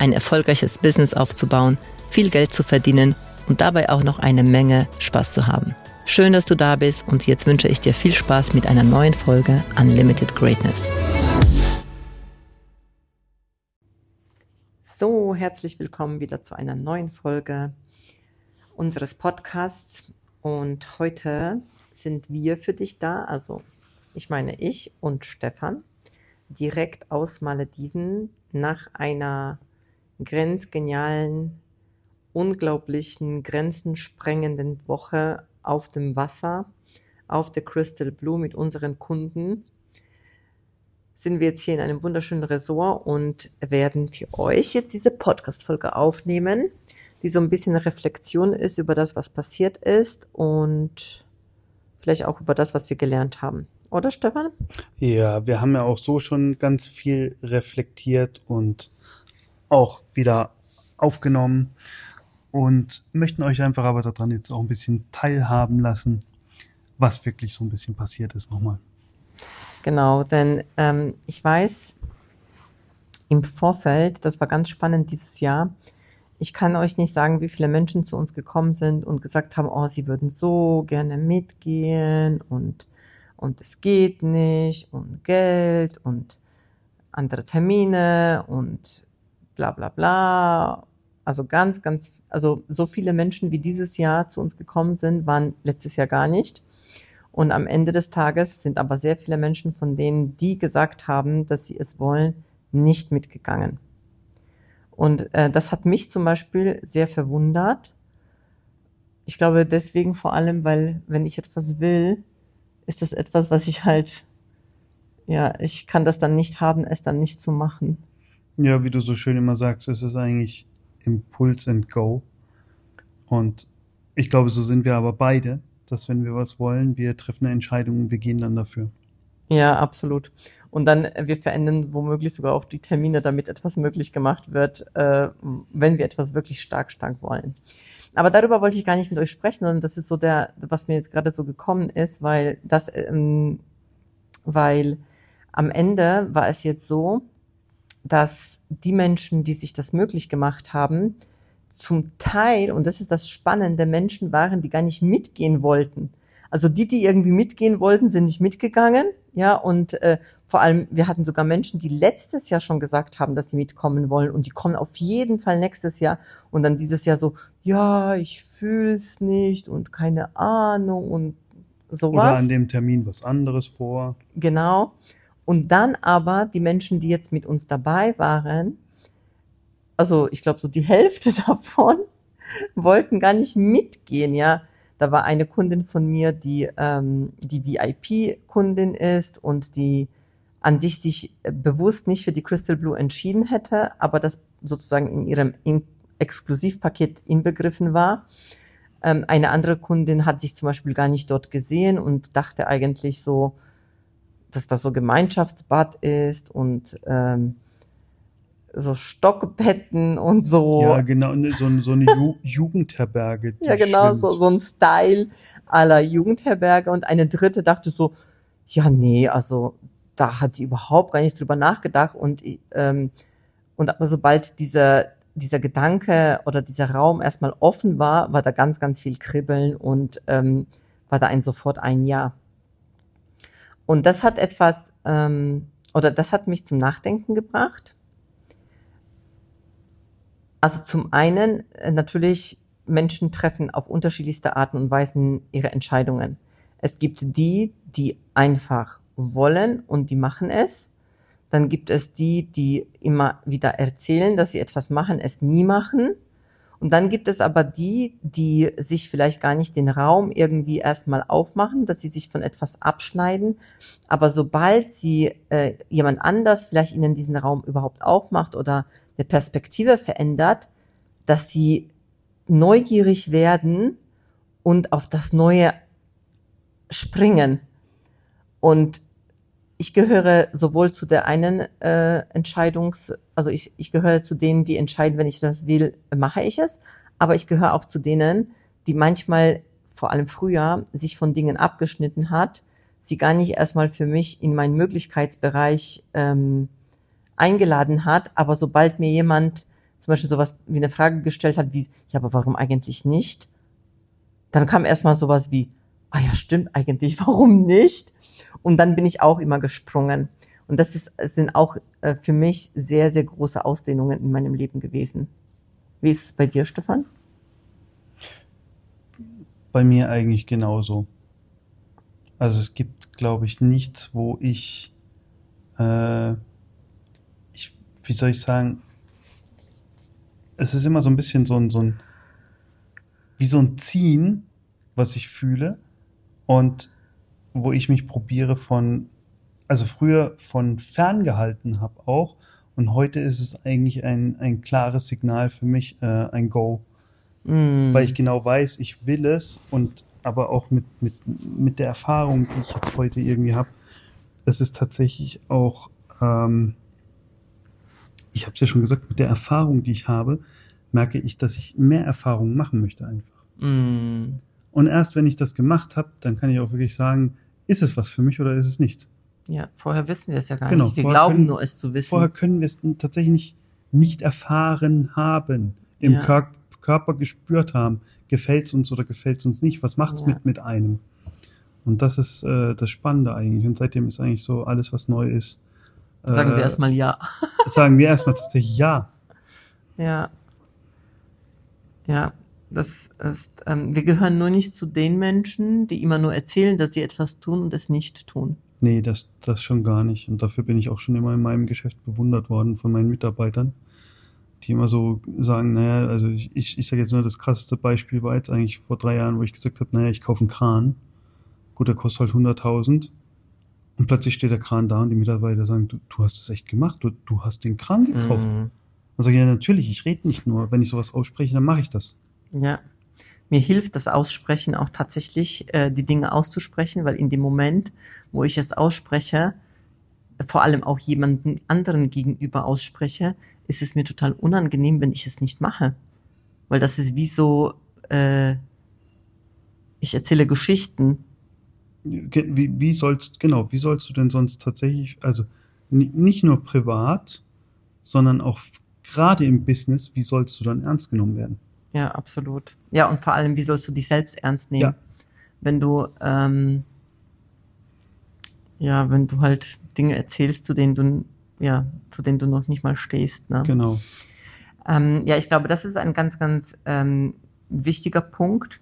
ein erfolgreiches Business aufzubauen, viel Geld zu verdienen und dabei auch noch eine Menge Spaß zu haben. Schön, dass du da bist und jetzt wünsche ich dir viel Spaß mit einer neuen Folge Unlimited Greatness. So, herzlich willkommen wieder zu einer neuen Folge unseres Podcasts und heute sind wir für dich da, also ich meine ich und Stefan, direkt aus Malediven nach einer grenzgenialen, unglaublichen, grenzensprengenden Woche auf dem Wasser, auf der Crystal Blue mit unseren Kunden, sind wir jetzt hier in einem wunderschönen Resort und werden für euch jetzt diese Podcast-Folge aufnehmen, die so ein bisschen Reflexion ist über das, was passiert ist und vielleicht auch über das, was wir gelernt haben. Oder Stefan? Ja, wir haben ja auch so schon ganz viel reflektiert und auch wieder aufgenommen und möchten euch einfach aber daran jetzt auch ein bisschen teilhaben lassen, was wirklich so ein bisschen passiert ist nochmal. Genau, denn ähm, ich weiß im Vorfeld, das war ganz spannend dieses Jahr, ich kann euch nicht sagen, wie viele Menschen zu uns gekommen sind und gesagt haben, oh, sie würden so gerne mitgehen und, und es geht nicht und Geld und andere Termine und bla bla bla. Also ganz, ganz, also so viele Menschen, wie dieses Jahr zu uns gekommen sind, waren letztes Jahr gar nicht. Und am Ende des Tages sind aber sehr viele Menschen von denen, die gesagt haben, dass sie es wollen, nicht mitgegangen. Und äh, das hat mich zum Beispiel sehr verwundert. Ich glaube deswegen vor allem, weil wenn ich etwas will, ist das etwas, was ich halt, ja, ich kann das dann nicht haben, es dann nicht zu machen. Ja, wie du so schön immer sagst, es ist eigentlich Impuls and Go. Und ich glaube, so sind wir aber beide, dass wenn wir was wollen, wir treffen eine Entscheidung und wir gehen dann dafür. Ja, absolut. Und dann, äh, wir verändern womöglich sogar auch die Termine, damit etwas möglich gemacht wird, äh, wenn wir etwas wirklich stark, stark wollen. Aber darüber wollte ich gar nicht mit euch sprechen, sondern das ist so der, was mir jetzt gerade so gekommen ist, weil das, ähm, weil am Ende war es jetzt so, dass die Menschen, die sich das möglich gemacht haben, zum Teil, und das ist das Spannende, Menschen waren, die gar nicht mitgehen wollten. Also die, die irgendwie mitgehen wollten, sind nicht mitgegangen. Ja, und äh, vor allem, wir hatten sogar Menschen, die letztes Jahr schon gesagt haben, dass sie mitkommen wollen und die kommen auf jeden Fall nächstes Jahr und dann dieses Jahr so, ja, ich fühl's nicht und keine Ahnung und sowas. Oder an dem Termin was anderes vor. Genau. Und dann aber die Menschen, die jetzt mit uns dabei waren, also ich glaube so die Hälfte davon, wollten gar nicht mitgehen, ja. Da war eine Kundin von mir, die ähm, die VIP-Kundin ist und die an sich sich bewusst nicht für die Crystal Blue entschieden hätte, aber das sozusagen in ihrem in Exklusivpaket inbegriffen war. Ähm, eine andere Kundin hat sich zum Beispiel gar nicht dort gesehen und dachte eigentlich so, dass das so Gemeinschaftsbad ist und ähm, so Stockbetten und so. Ja, genau, ne, so, so eine Ju Jugendherberge. ja, genau, so, so ein Style aller Jugendherberge. Und eine dritte dachte so, ja, nee, also da hat sie überhaupt gar nicht drüber nachgedacht. Und, ähm, und aber sobald dieser, dieser Gedanke oder dieser Raum erstmal offen war, war da ganz, ganz viel Kribbeln und ähm, war da ein sofort ein Ja. Und das hat etwas, ähm, oder das hat mich zum Nachdenken gebracht. Also zum einen äh, natürlich Menschen treffen auf unterschiedlichste Arten und Weisen ihre Entscheidungen. Es gibt die, die einfach wollen und die machen es. Dann gibt es die, die immer wieder erzählen, dass sie etwas machen, es nie machen. Und dann gibt es aber die, die sich vielleicht gar nicht den Raum irgendwie erstmal aufmachen, dass sie sich von etwas abschneiden. Aber sobald sie äh, jemand anders vielleicht ihnen diesen Raum überhaupt aufmacht oder eine Perspektive verändert, dass sie neugierig werden und auf das Neue springen. Und ich gehöre sowohl zu der einen äh, Entscheidungs, also ich, ich gehöre zu denen, die entscheiden, wenn ich das will, mache ich es. Aber ich gehöre auch zu denen, die manchmal, vor allem früher, sich von Dingen abgeschnitten hat, sie gar nicht erstmal für mich in meinen Möglichkeitsbereich ähm, eingeladen hat. Aber sobald mir jemand zum Beispiel sowas wie eine Frage gestellt hat, wie, ja, aber warum eigentlich nicht? Dann kam erstmal sowas wie, ah ja, stimmt eigentlich, warum nicht? Und dann bin ich auch immer gesprungen. Und das ist, sind auch äh, für mich sehr, sehr große Ausdehnungen in meinem Leben gewesen. Wie ist es bei dir, Stefan? Bei mir eigentlich genauso. Also es gibt, glaube ich, nichts, wo ich, äh, ich, wie soll ich sagen, es ist immer so ein bisschen so ein, so ein, wie so ein Ziehen, was ich fühle und wo ich mich probiere von, also früher von ferngehalten habe auch und heute ist es eigentlich ein, ein klares Signal für mich, äh, ein Go, mm. weil ich genau weiß, ich will es und aber auch mit, mit, mit der Erfahrung, die ich jetzt heute irgendwie habe, es ist tatsächlich auch, ähm, ich habe es ja schon gesagt, mit der Erfahrung, die ich habe, merke ich, dass ich mehr Erfahrungen machen möchte einfach. Mm. Und erst wenn ich das gemacht habe, dann kann ich auch wirklich sagen, ist es was für mich oder ist es nichts? Ja, vorher wissen wir es ja gar genau, nicht. Wir glauben können, nur, es zu wissen. Vorher können wir es tatsächlich nicht, nicht erfahren haben, im ja. Kör Körper gespürt haben, gefällt es uns oder gefällt es uns nicht, was macht es ja. mit, mit einem? Und das ist äh, das Spannende eigentlich. Und seitdem ist eigentlich so alles, was neu ist. Sagen wir äh, erstmal ja. sagen wir erstmal tatsächlich ja. Ja. Ja, das ist, ähm, wir gehören nur nicht zu den Menschen, die immer nur erzählen, dass sie etwas tun und es nicht tun. Nee, das, das schon gar nicht. Und dafür bin ich auch schon immer in meinem Geschäft bewundert worden von meinen Mitarbeitern, die immer so sagen, naja, also ich, ich, ich sage jetzt nur, das krasseste Beispiel war jetzt eigentlich vor drei Jahren, wo ich gesagt habe, naja, ich kaufe einen Kran. Gut, der kostet halt 100.000. Und plötzlich steht der Kran da und die Mitarbeiter sagen, du, du hast es echt gemacht, du, du hast den Kran gekauft. Mhm. Dann sage ich, ja, natürlich, ich rede nicht nur. Wenn ich sowas ausspreche, dann mache ich das. Ja. Mir hilft das Aussprechen auch tatsächlich, äh, die Dinge auszusprechen, weil in dem Moment, wo ich es ausspreche, vor allem auch jemanden anderen gegenüber ausspreche, ist es mir total unangenehm, wenn ich es nicht mache. Weil das ist wie so, äh, ich erzähle Geschichten. Wie, wie sollst, genau, wie sollst du denn sonst tatsächlich, also nicht nur privat, sondern auch gerade im Business, wie sollst du dann ernst genommen werden? Ja, absolut. Ja, und vor allem, wie sollst du dich selbst ernst nehmen? Ja. Wenn du, ähm, ja, wenn du halt Dinge erzählst, zu denen du, ja, zu denen du noch nicht mal stehst. Ne? Genau. Ähm, ja, ich glaube, das ist ein ganz, ganz ähm, wichtiger Punkt.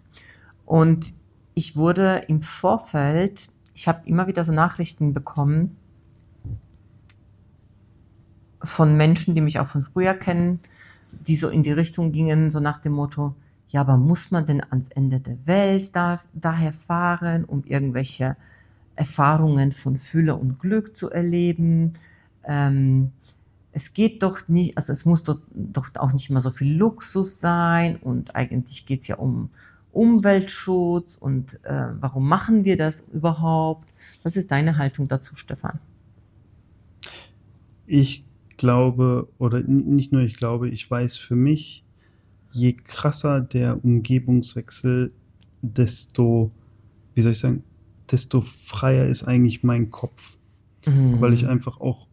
Und ich wurde im Vorfeld, ich habe immer wieder so Nachrichten bekommen von Menschen, die mich auch von früher kennen, die so in die Richtung gingen, so nach dem Motto, ja, aber muss man denn ans Ende der Welt da, daher fahren, um irgendwelche Erfahrungen von Fülle und Glück zu erleben? Ähm, es geht doch nicht, also es muss doch, doch auch nicht immer so viel Luxus sein und eigentlich geht's ja um Umweltschutz und äh, warum machen wir das überhaupt? Was ist deine Haltung dazu, Stefan? Ich glaube, oder nicht nur ich glaube, ich weiß für mich, je krasser der Umgebungswechsel, desto, wie soll ich sagen, desto freier ist eigentlich mein Kopf. Mhm. Weil ich einfach auch,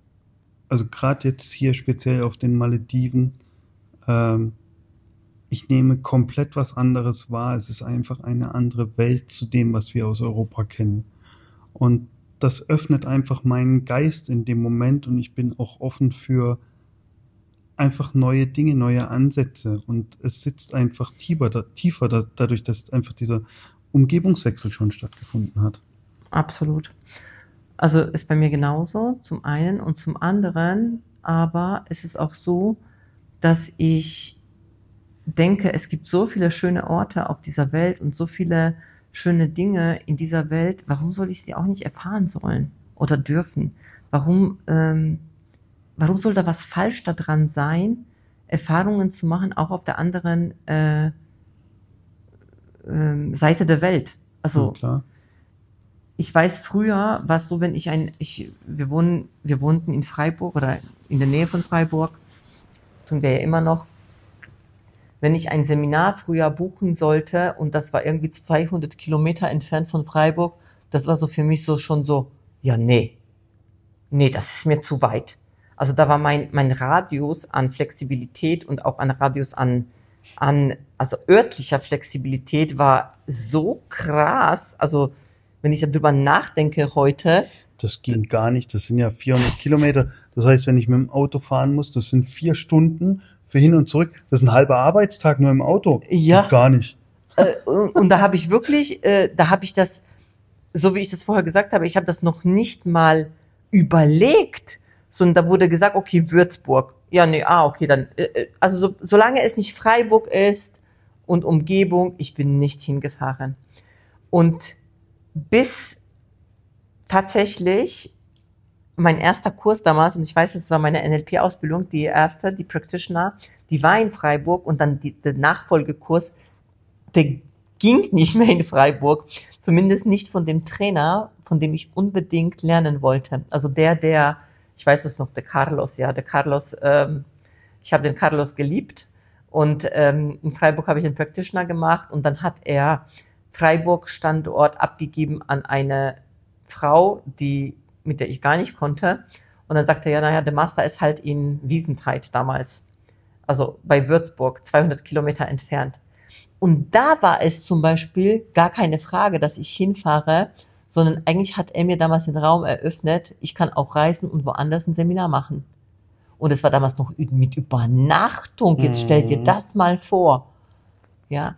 also gerade jetzt hier speziell auf den Malediven, ähm, ich nehme komplett was anderes wahr. Es ist einfach eine andere Welt zu dem, was wir aus Europa kennen. Und das öffnet einfach meinen Geist in dem Moment und ich bin auch offen für einfach neue Dinge, neue Ansätze und es sitzt einfach tiefer, da, tiefer da, dadurch, dass einfach dieser Umgebungswechsel schon stattgefunden hat. Absolut. Also ist bei mir genauso, zum einen und zum anderen, aber es ist auch so, dass ich denke, es gibt so viele schöne Orte auf dieser Welt und so viele schöne Dinge in dieser Welt, warum soll ich sie auch nicht erfahren sollen oder dürfen? Warum, ähm, warum soll da was falsch daran sein, Erfahrungen zu machen, auch auf der anderen äh, ähm, Seite der Welt. Also Ja, ich weiß früher war es so, wenn ich ein, ich, wir wohnen, wir wohnten in Freiburg oder in der Nähe von Freiburg, tun wir ja immer noch. Wenn ich ein Seminar früher buchen sollte und das war irgendwie 200 Kilometer entfernt von Freiburg, das war so für mich so schon so, ja nee, nee, das ist mir zu weit. Also da war mein, mein Radius an Flexibilität und auch ein Radius an, an, also örtlicher Flexibilität war so krass. Also wenn ich darüber nachdenke heute, Das ging gar nicht. Das sind ja 400 Kilometer. Das heißt, wenn ich mit dem Auto fahren muss, das sind vier Stunden für hin und zurück. Das ist ein halber Arbeitstag nur im Auto. Ja. Geht Gar nicht. äh, und, und da habe ich wirklich, äh, da habe ich das, so wie ich das vorher gesagt habe, ich habe das noch nicht mal überlegt, sondern da wurde gesagt, okay, Würzburg. Ja, nee, ah, okay, dann, äh, äh, also so, solange es nicht Freiburg ist und Umgebung, ich bin nicht hingefahren. Und bis tatsächlich mein erster Kurs damals, und ich weiß, es war meine NLP-Ausbildung, die erste, die Practitioner, die war in Freiburg und dann die, der Nachfolgekurs, der ging nicht mehr in Freiburg, zumindest nicht von dem Trainer, von dem ich unbedingt lernen wollte. Also der, der, ich weiß es noch, der Carlos, ja, der Carlos, ähm, ich habe den Carlos geliebt und ähm, in Freiburg habe ich den Practitioner gemacht und dann hat er Freiburg Standort abgegeben an eine Frau, die mit der ich gar nicht konnte. Und dann sagte er, ja, naja, der Master ist halt in Wiesentheit damals. Also bei Würzburg, 200 Kilometer entfernt. Und da war es zum Beispiel gar keine Frage, dass ich hinfahre, sondern eigentlich hat er mir damals den Raum eröffnet, ich kann auch reisen und woanders ein Seminar machen. Und es war damals noch mit Übernachtung. Jetzt stell dir Mhm. das mal vor. Ja.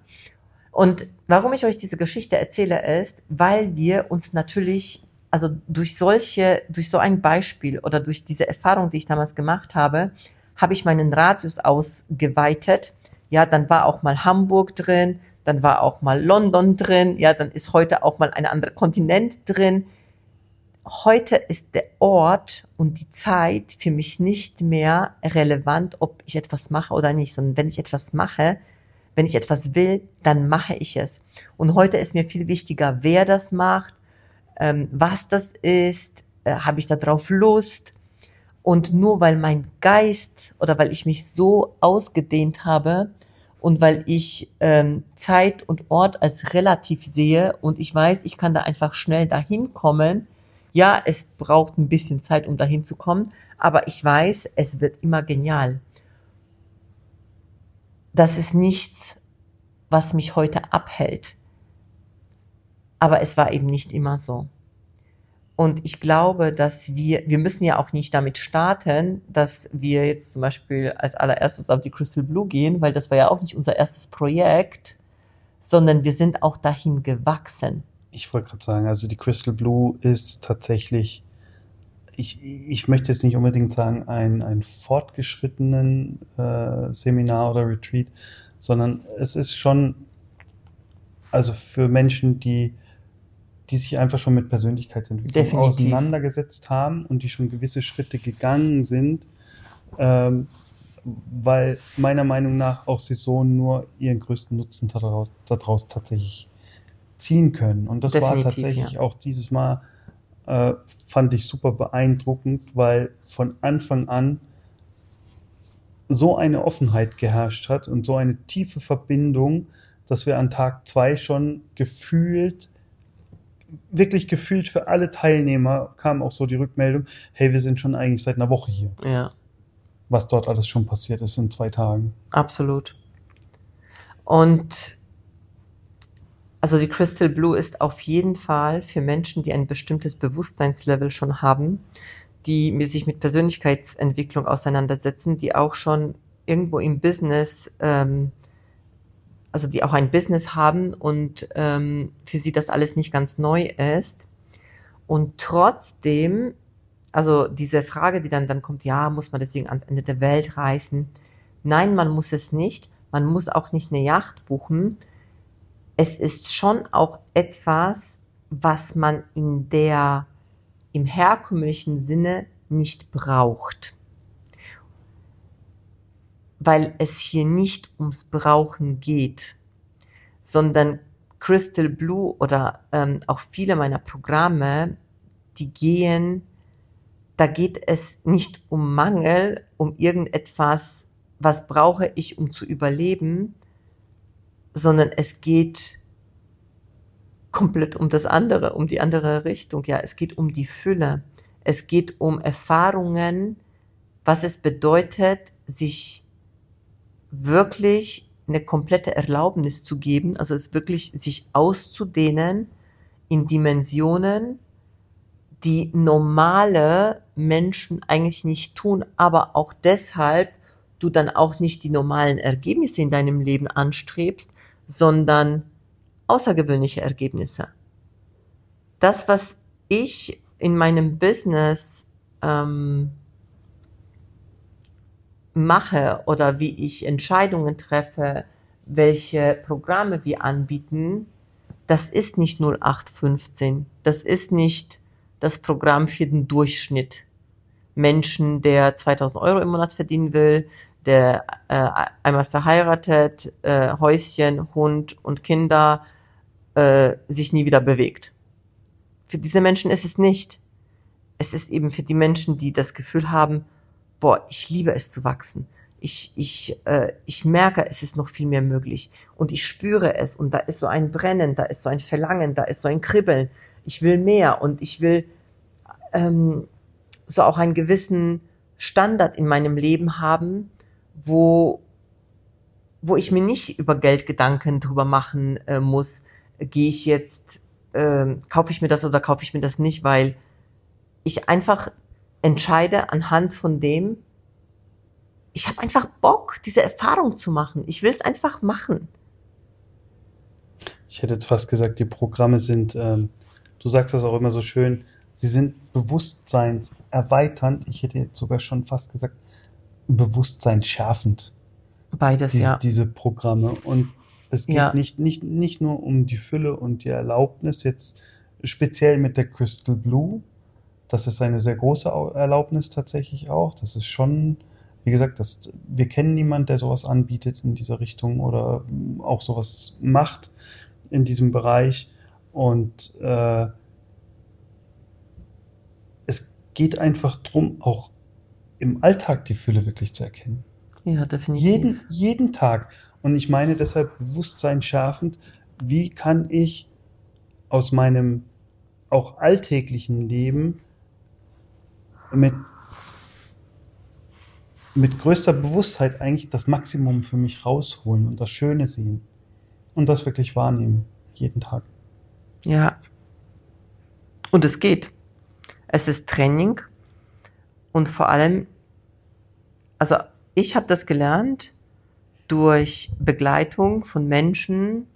Und warum ich euch diese Geschichte erzähle, ist, weil wir uns natürlich, also durch solche, durch so ein Beispiel oder durch diese Erfahrung, die ich damals gemacht habe, habe ich meinen Radius ausgeweitet. Ja, dann war auch mal Hamburg drin, dann war auch mal London drin, ja, dann ist heute auch mal ein anderer Kontinent drin. Heute ist der Ort und die Zeit für mich nicht mehr relevant, ob ich etwas mache oder nicht, sondern wenn ich etwas mache, wenn ich etwas will, dann mache ich es. Und heute ist mir viel wichtiger, wer das macht, ähm, was das ist, äh, habe ich darauf Lust. Und nur weil mein Geist oder weil ich mich so ausgedehnt habe und weil ich ähm, Zeit und Ort als relativ sehe und ich weiß, ich kann da einfach schnell dahin kommen. Ja, es braucht ein bisschen Zeit, um dahin zu kommen, aber ich weiß, es wird immer genial. Das ist nichts, was mich heute abhält. Aber es war eben nicht immer so. Und ich glaube, dass wir, wir müssen ja auch nicht damit starten, dass wir jetzt zum Beispiel als allererstes auf die Crystal Blue gehen, weil das war ja auch nicht unser erstes Projekt, sondern wir sind auch dahin gewachsen. Ich wollte gerade sagen, also die Crystal Blue ist tatsächlich, ich, ich möchte jetzt nicht unbedingt sagen, ein, ein fortgeschrittenen äh, Seminar oder Retreat, sondern es ist schon, also für Menschen, die, die sich einfach schon mit Persönlichkeitsentwicklung Definitiv. auseinandergesetzt haben und die schon gewisse Schritte gegangen sind, ähm, weil meiner Meinung nach auch sie so nur ihren größten Nutzen daraus, daraus tatsächlich ziehen können. Und das war Definitiv, tatsächlich ja. auch dieses Mal, äh, fand ich super beeindruckend, weil von Anfang an so eine Offenheit geherrscht hat und so eine tiefe Verbindung, dass wir an Tag zwei schon gefühlt, wirklich gefühlt für alle Teilnehmer kam auch so die Rückmeldung, hey, wir sind schon eigentlich seit einer Woche hier, Ja. was dort alles schon passiert ist in zwei Tagen. Absolut. Und also die Crystal Blue ist auf jeden Fall für Menschen, die ein bestimmtes Bewusstseinslevel schon haben, die sich mit Persönlichkeitsentwicklung auseinandersetzen, die auch schon irgendwo im Business, ähm, also die auch ein Business haben und ähm, für sie das alles nicht ganz neu ist. Und trotzdem, also diese Frage, die dann, dann kommt, ja, muss man deswegen ans Ende der Welt reisen? Nein, man muss es nicht. Man muss auch nicht eine Yacht buchen. Es ist schon auch etwas, was man in der, im herkömmlichen Sinne nicht braucht. Weil es hier nicht ums Brauchen geht, sondern Crystal Blue oder ähm, auch viele meiner Programme, die gehen, da geht es nicht um Mangel, um irgendetwas, was brauche ich, um zu überleben, sondern es geht komplett um das andere, um die andere Richtung. Ja, es geht um die Fülle. Es geht um Erfahrungen, was es bedeutet, sich wirklich eine komplette Erlaubnis zu geben, also es wirklich sich auszudehnen in Dimensionen, die normale Menschen eigentlich nicht tun, aber auch deshalb du dann auch nicht die normalen Ergebnisse in deinem Leben anstrebst, sondern außergewöhnliche Ergebnisse. Das, was ich in meinem Business ähm, mache oder wie ich Entscheidungen treffe, welche Programme wir anbieten, das ist nicht 0815. Das ist nicht das Programm für den Durchschnitt. Menschen, der 2000 Euro im Monat verdienen will, der äh, einmal verheiratet, äh, Häuschen, Hund und Kinder, äh, sich nie wieder bewegt. Für diese Menschen ist es nicht. Es ist eben für die Menschen, die das Gefühl haben, boah, ich liebe es zu wachsen. Ich, ich, äh, ich merke, es ist noch viel mehr möglich. Und ich spüre es. Und da ist so ein Brennen, da ist so ein Verlangen, da ist so ein Kribbeln. Ich will mehr und ich will ähm, so auch einen gewissen Standard in meinem Leben haben, wo, wo ich mir nicht über Geld Gedanken drüber machen äh, muss, gehe ich jetzt, äh, kaufe ich mir das oder kaufe ich mir das nicht, weil ich einfach entscheide anhand von dem, ich habe einfach Bock, diese Erfahrung zu machen. Ich will es einfach machen. Ich hätte jetzt fast gesagt, die Programme sind, ähm, du sagst das auch immer so schön, sie sind bewusstseinserweiternd. Ich hätte jetzt sogar schon fast gesagt, bewusstseinsschärfend. Beides, diese, ja. Diese Programme. Und es geht Ja. nicht, nicht, nicht nur um die Fülle und die Erlaubnis, jetzt speziell mit der Crystal Blue. Das ist eine sehr große Au- Erlaubnis tatsächlich auch. Das ist schon, wie gesagt, das, wir kennen niemanden, der sowas anbietet in dieser Richtung oder mm, auch sowas macht in diesem Bereich. Und äh, es geht einfach drum, auch im Alltag die Fülle wirklich zu erkennen. Ja, definitiv. Jeden, jeden Tag. Und ich meine deshalb Bewusstsein schärfend, wie kann ich aus meinem auch alltäglichen Leben mit, mit größter Bewusstheit eigentlich das Maximum für mich rausholen und das Schöne sehen und das wirklich wahrnehmen, jeden Tag. Ja. Und es geht. Es ist Training und vor allem, also ich habe das gelernt durch Begleitung von Menschen,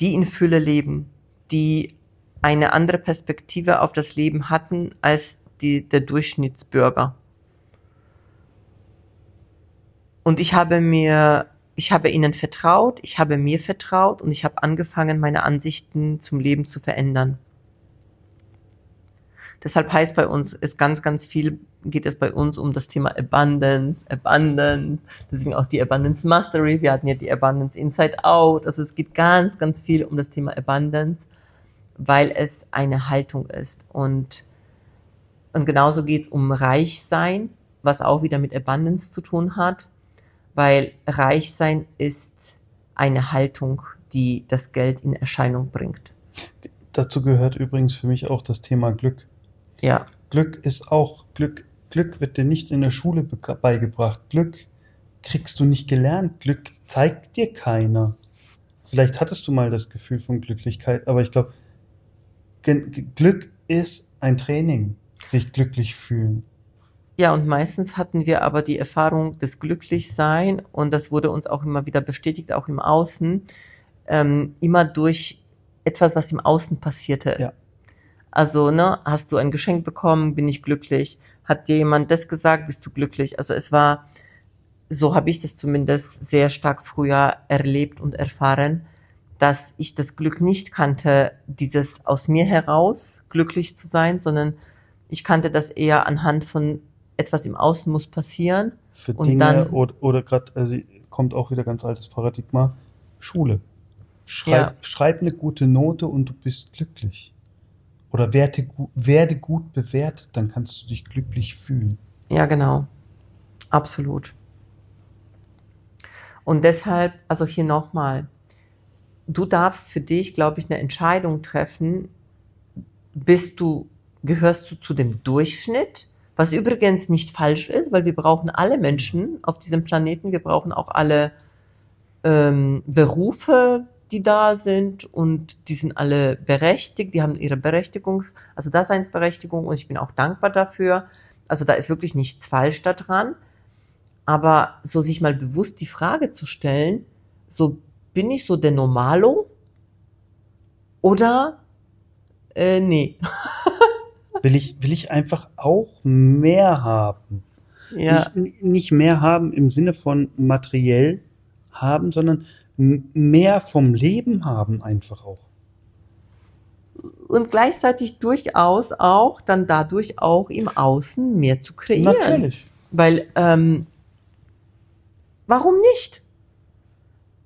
die in Fülle leben, die eine andere Perspektive auf das Leben hatten als die, der Durchschnittsbürger. Und ich habe mir, ich habe ihnen vertraut, ich habe mir vertraut und ich habe angefangen, meine Ansichten zum Leben zu verändern. Deshalb heißt bei uns, ist ganz, ganz viel, geht es bei uns um das Thema Abundance, Abundance, deswegen auch die Abundance Mastery. Wir hatten ja die Abundance Inside Out. Also es geht ganz, ganz viel um das Thema Abundance, weil es eine Haltung ist. Und, und genauso geht es um Reichsein, was auch wieder mit Abundance zu tun hat, weil Reichsein ist eine Haltung, die das Geld in Erscheinung bringt. Dazu gehört übrigens für mich auch das Thema Glück. Ja, Glück ist auch Glück. Glück wird dir nicht in der Schule beigebracht. Glück kriegst du nicht gelernt. Glück zeigt dir keiner. Vielleicht hattest du mal das Gefühl von Glücklichkeit, aber ich glaube, Glück ist ein Training, sich glücklich fühlen. Ja, und meistens hatten wir aber die Erfahrung des Glücklichsein und das wurde uns auch immer wieder bestätigt, auch im Außen, ähm, immer durch etwas, was im Außen passierte. Ja. Also, ne, hast du ein Geschenk bekommen, bin ich glücklich. Hat dir jemand das gesagt, bist du glücklich. Also es war, so habe ich das zumindest sehr stark früher erlebt und erfahren, dass ich das Glück nicht kannte, dieses aus mir heraus glücklich zu sein, sondern ich kannte das eher anhand von etwas im Außen muss passieren für Und Dinge dann- oder, oder gerade, also kommt auch wieder ganz altes Paradigma, Schule. Schreib, Ja. schreib eine gute Note und du bist glücklich. Oder werte, werde gut bewertet, dann kannst du dich glücklich fühlen. Ja, genau. Absolut. Und deshalb, also hier nochmal, du darfst für dich, glaube ich, eine Entscheidung treffen, bist du, gehörst du zu dem Durchschnitt, was übrigens nicht falsch ist, weil wir brauchen alle Menschen auf diesem Planeten, wir brauchen auch alle ähm, Berufe, die da sind und die sind alle berechtigt, die haben ihre Berechtigungs-, also Daseinsberechtigung und ich bin auch dankbar dafür. Also da ist wirklich nichts falsch daran. Aber so sich mal bewusst die Frage zu stellen, so bin ich so der Normalo oder äh, nee. Will ich, will ich einfach auch mehr haben. Ja, Nicht, nicht mehr haben im Sinne von materiell haben, sondern mehr vom Leben haben einfach auch. und gleichzeitig durchaus auch dann dadurch auch im Außen mehr zu kreieren. Natürlich. Weil, ähm, warum nicht?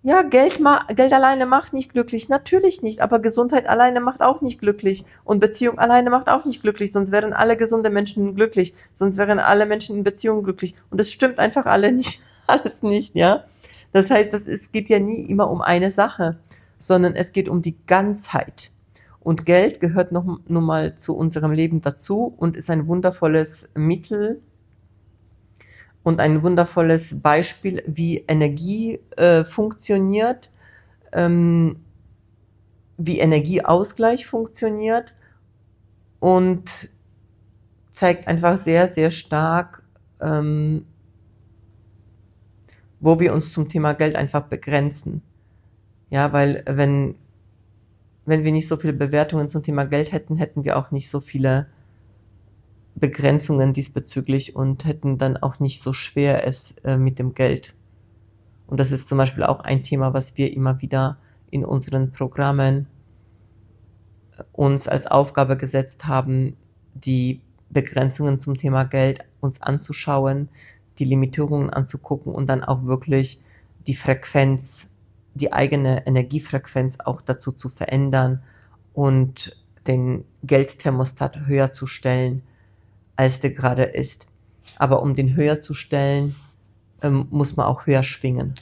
Ja, Geld, ma Geld alleine macht nicht glücklich. Natürlich nicht. Aber Gesundheit alleine macht auch nicht glücklich. Und Beziehung alleine macht auch nicht glücklich. Sonst wären alle gesunde Menschen glücklich. Sonst wären alle Menschen in Beziehung glücklich. Und das stimmt einfach alle nicht. Alles nicht, ja? Das heißt, das, es geht ja nie immer um eine Sache, sondern es geht um die Ganzheit. Und Geld gehört noch, nun mal zu unserem Leben dazu und ist ein wundervolles Mittel, und ein wundervolles Beispiel, wie Energie äh, funktioniert, ähm, wie Energieausgleich funktioniert und zeigt einfach sehr, sehr stark, ähm, wo wir uns zum Thema Geld einfach begrenzen. Ja, weil wenn, wenn wir nicht so viele Bewertungen zum Thema Geld hätten, hätten wir auch nicht so viele Begrenzungen diesbezüglich und hätten dann auch nicht so schwer es äh, mit dem Geld. Und das ist zum Beispiel auch ein Thema, was wir immer wieder in unseren Programmen äh, uns als Aufgabe gesetzt haben, die Begrenzungen zum Thema Geld uns anzuschauen, die Limitierungen anzugucken und dann auch wirklich die Frequenz, die eigene Energiefrequenz auch dazu zu verändern und den Geldthermostat höher zu stellen, als der gerade ist. Aber um den höher zu stellen, ähm, muss man auch höher schwingen.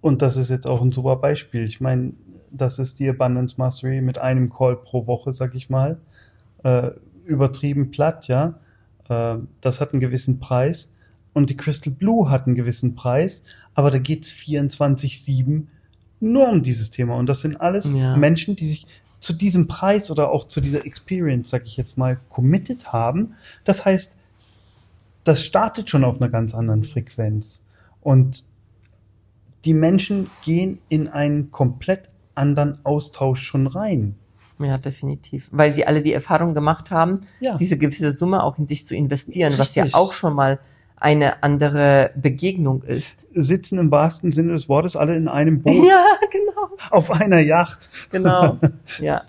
Und das ist jetzt auch ein super Beispiel. Ich meine, das ist die Abundance Mastery mit einem Call pro Woche, sag ich mal. Äh, übertrieben platt, ja. Äh, das hat einen gewissen Preis. Und die Crystal Blue hat einen gewissen Preis. Aber da geht's 24-7 nur um dieses Thema. Und das sind alles Ja. Menschen, die sich zu diesem Preis oder auch zu dieser Experience, sag ich jetzt mal, committed haben. Das heißt, das startet schon auf einer ganz anderen Frequenz. Und die Menschen gehen in einen komplett anderen Austausch schon rein. Ja, definitiv. Weil sie alle die Erfahrung gemacht haben, Ja, diese gewisse Summe auch in sich zu investieren, was ja Richtig. auch schon mal eine andere Begegnung ist. sitzen im wahrsten Sinne des Wortes alle in einem Boot Ja, genau. auf einer Yacht. Genau. ja.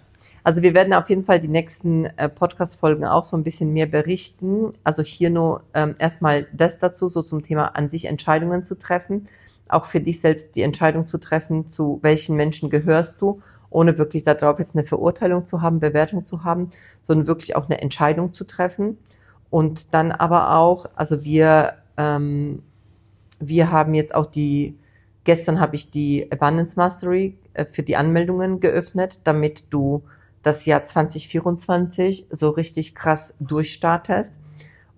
Also wir werden auf jeden Fall die nächsten äh, Podcast-Folgen auch so ein bisschen mehr berichten. Also hier nur ähm, erstmal das dazu, so zum Thema an sich Entscheidungen zu treffen. Auch für dich selbst die Entscheidung zu treffen, zu welchen Menschen gehörst du, ohne wirklich darauf jetzt eine Verurteilung zu haben, Bewertung zu haben, sondern wirklich auch eine Entscheidung zu treffen. Und dann aber auch, also wir, ähm, wir haben jetzt auch die, gestern habe ich die Abundance Mastery äh, für die Anmeldungen geöffnet, damit du das Jahr 2024 so richtig krass durchstartest.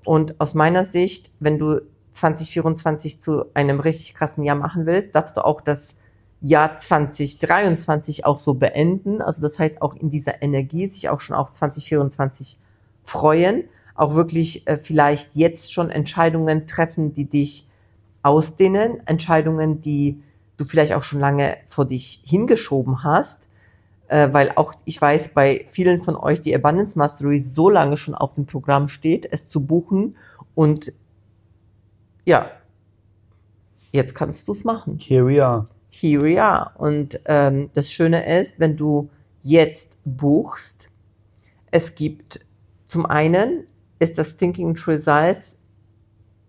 Und aus meiner Sicht, wenn du 2024 zu einem richtig krassen Jahr machen willst, darfst du auch das Jahr 2023 auch so beenden. Also das heißt auch in dieser Energie sich auch schon auf 2024 freuen, auch wirklich äh, vielleicht jetzt schon Entscheidungen treffen, die dich ausdehnen, Entscheidungen, die du vielleicht auch schon lange vor dich hingeschoben hast, äh, weil auch ich weiß, bei vielen von euch die Abundance Mastery so lange schon auf dem Programm steht, es zu buchen und ja, jetzt kannst du es machen. Here we are. Here we are. Und ähm, das Schöne ist, wenn du jetzt buchst, es gibt zum einen ist das Thinking Results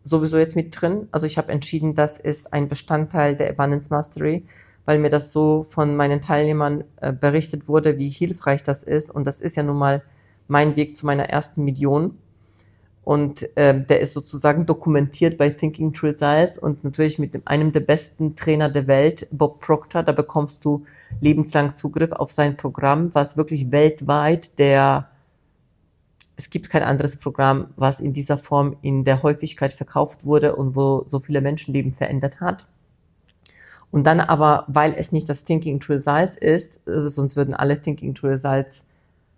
sowieso jetzt mit drin. Also ich habe entschieden, das ist ein Bestandteil der Abundance Mastery, weil mir das so von meinen Teilnehmern äh, berichtet wurde, wie hilfreich das ist. Und das ist ja nun mal mein Weg zu meiner ersten Million. Und äh, der ist sozusagen dokumentiert bei Thinking True Results und natürlich mit dem, einem der besten Trainer der Welt, Bob Proctor. Da bekommst du lebenslang Zugriff auf sein Programm, was wirklich weltweit der es gibt kein anderes Programm, was in dieser Form in der Häufigkeit verkauft wurde und wo so viele Menschenleben verändert hat. Und dann aber, weil es nicht das Thinking to Results ist, äh, sonst würden alle Thinking to Results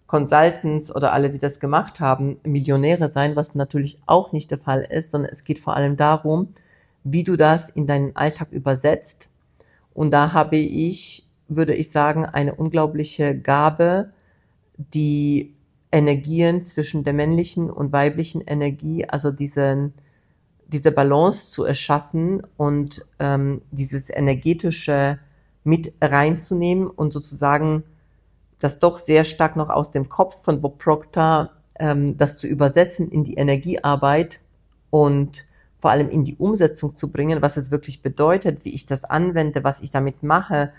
Consultants oder alle, die das gemacht haben, Millionäre sein, was natürlich auch nicht der Fall ist, sondern es geht vor allem darum, wie du das in deinen Alltag übersetzt. Und da habe ich, würde ich sagen, eine unglaubliche Gabe, die Energien zwischen der männlichen und weiblichen Energie, also diesen, diese Balance zu erschaffen und ähm, dieses energetische mit reinzunehmen und sozusagen das doch sehr stark noch aus dem Kopf von Bob Proctor, ähm, das zu übersetzen in die Energiearbeit und vor allem in die Umsetzung zu bringen, was es wirklich bedeutet, wie ich das anwende, was ich damit mache,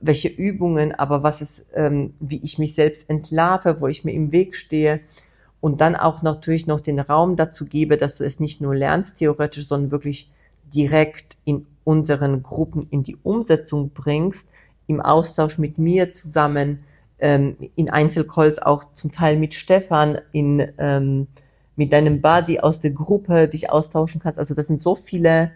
welche Übungen, aber was ist, ähm, wie ich mich selbst entlarve, wo ich mir im Weg stehe und dann auch natürlich noch den Raum dazu gebe, dass du es nicht nur lernst theoretisch, sondern wirklich direkt in unseren Gruppen in die Umsetzung bringst, im Austausch mit mir zusammen, ähm, in Einzelcalls auch zum Teil mit Stefan, in, ähm, mit deinem Buddy aus der Gruppe dich austauschen kannst. Also das sind so viele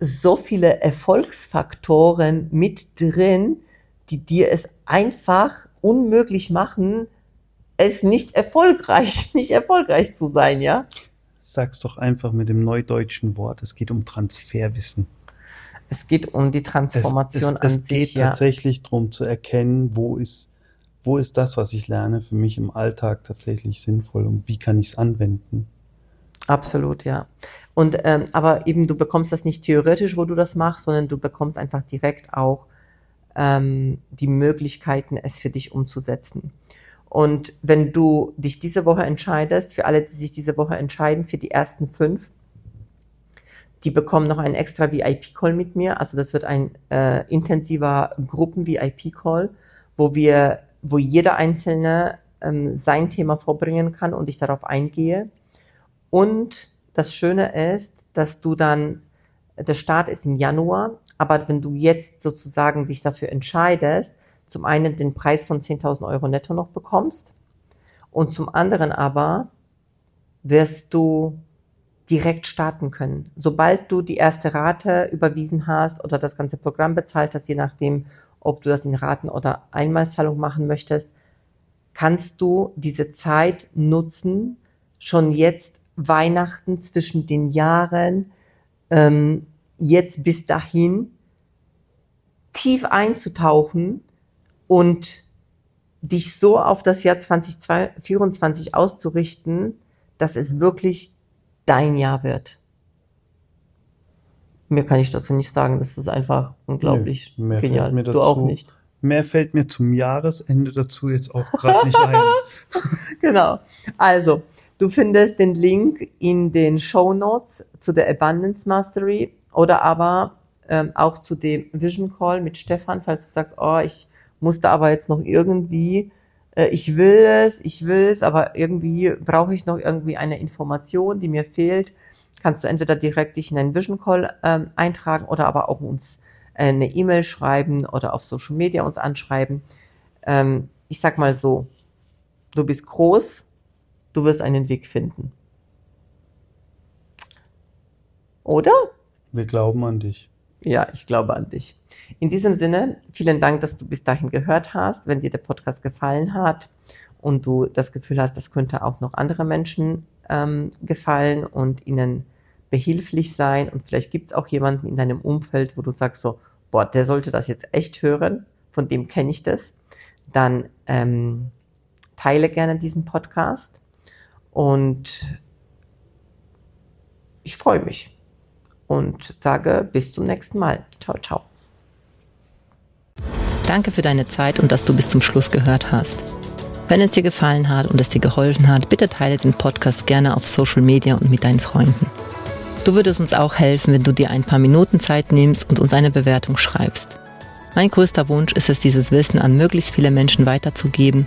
so viele Erfolgsfaktoren mit drin, die dir es einfach unmöglich machen, es nicht erfolgreich, nicht erfolgreich zu sein, ja? Sag's doch einfach mit dem neudeutschen Wort. Es geht um Transferwissen. Es geht um die Transformation es, es, an es geht sich, ja. tatsächlich darum zu erkennen, wo ist, wo ist das, was ich lerne, für mich im Alltag tatsächlich sinnvoll und wie kann ich es anwenden. Absolut, ja. Und ähm, aber eben du bekommst das nicht theoretisch, wo du das machst, sondern du bekommst einfach direkt auch ähm, die Möglichkeiten, es für dich umzusetzen. Und wenn du dich diese Woche entscheidest, für alle, die sich diese Woche entscheiden, für die ersten fünf, die bekommen noch einen extra VIP-Call mit mir. Also das wird ein äh, intensiver Gruppen-VIP-Call, wo wir, wo jeder Einzelne ähm, sein Thema vorbringen kann und ich darauf eingehe. Und das Schöne ist, dass du dann, der Start ist im Januar, aber wenn du jetzt sozusagen dich dafür entscheidest, zum einen den Preis von 10.000 Euro netto noch bekommst und zum anderen aber wirst du direkt starten können. Sobald du die erste Rate überwiesen hast oder das ganze Programm bezahlt hast, je nachdem, ob du das in Raten oder Einmalzahlung machen möchtest, kannst du diese Zeit nutzen, schon jetzt Weihnachten zwischen den Jahren, ähm, jetzt bis dahin, tief einzutauchen und dich so auf das Jahr 2024 auszurichten, dass es wirklich dein Jahr wird. Mehr kann ich dazu nicht sagen. Das ist einfach unglaublich Nee, mehr genial. fällt mir du auch dazu nicht. Mehr fällt mir zum Jahresende dazu jetzt auch gerade nicht ein. Genau. Also, du findest den Link in den Show Notes zu der Abundance Mastery oder aber ähm, auch zu dem Vision Call mit Stefan, falls du sagst, oh, ich musste aber jetzt noch irgendwie, äh, ich will es, ich will es, aber irgendwie brauche ich noch irgendwie eine Information, die mir fehlt, kannst du entweder direkt dich in einen Vision Call ähm, eintragen oder aber auch uns äh, eine E-Mail schreiben oder auf Social Media uns anschreiben. Ähm, ich sag mal so, du bist groß, du wirst einen Weg finden. Oder? Wir glauben an dich. Ja, ich glaube an dich. In diesem Sinne, vielen Dank, dass du bis dahin gehört hast. Wenn dir der Podcast gefallen hat und du das Gefühl hast, das könnte auch noch andere Menschen ähm, gefallen und ihnen behilflich sein und vielleicht gibt es auch jemanden in deinem Umfeld, wo du sagst so, boah, der sollte das jetzt echt hören, von dem kenne ich das, dann ähm, teile gerne diesen Podcast und ich freue mich und sage bis zum nächsten Mal. Ciao, ciao. Danke für deine Zeit und dass du bis zum Schluss gehört hast. Wenn es dir gefallen hat und es dir geholfen hat, bitte teile den Podcast gerne auf Social Media und mit deinen Freunden. Du würdest uns auch helfen, wenn du dir ein paar Minuten Zeit nimmst und uns eine Bewertung schreibst. Mein größter Wunsch ist es, dieses Wissen an möglichst viele Menschen weiterzugeben,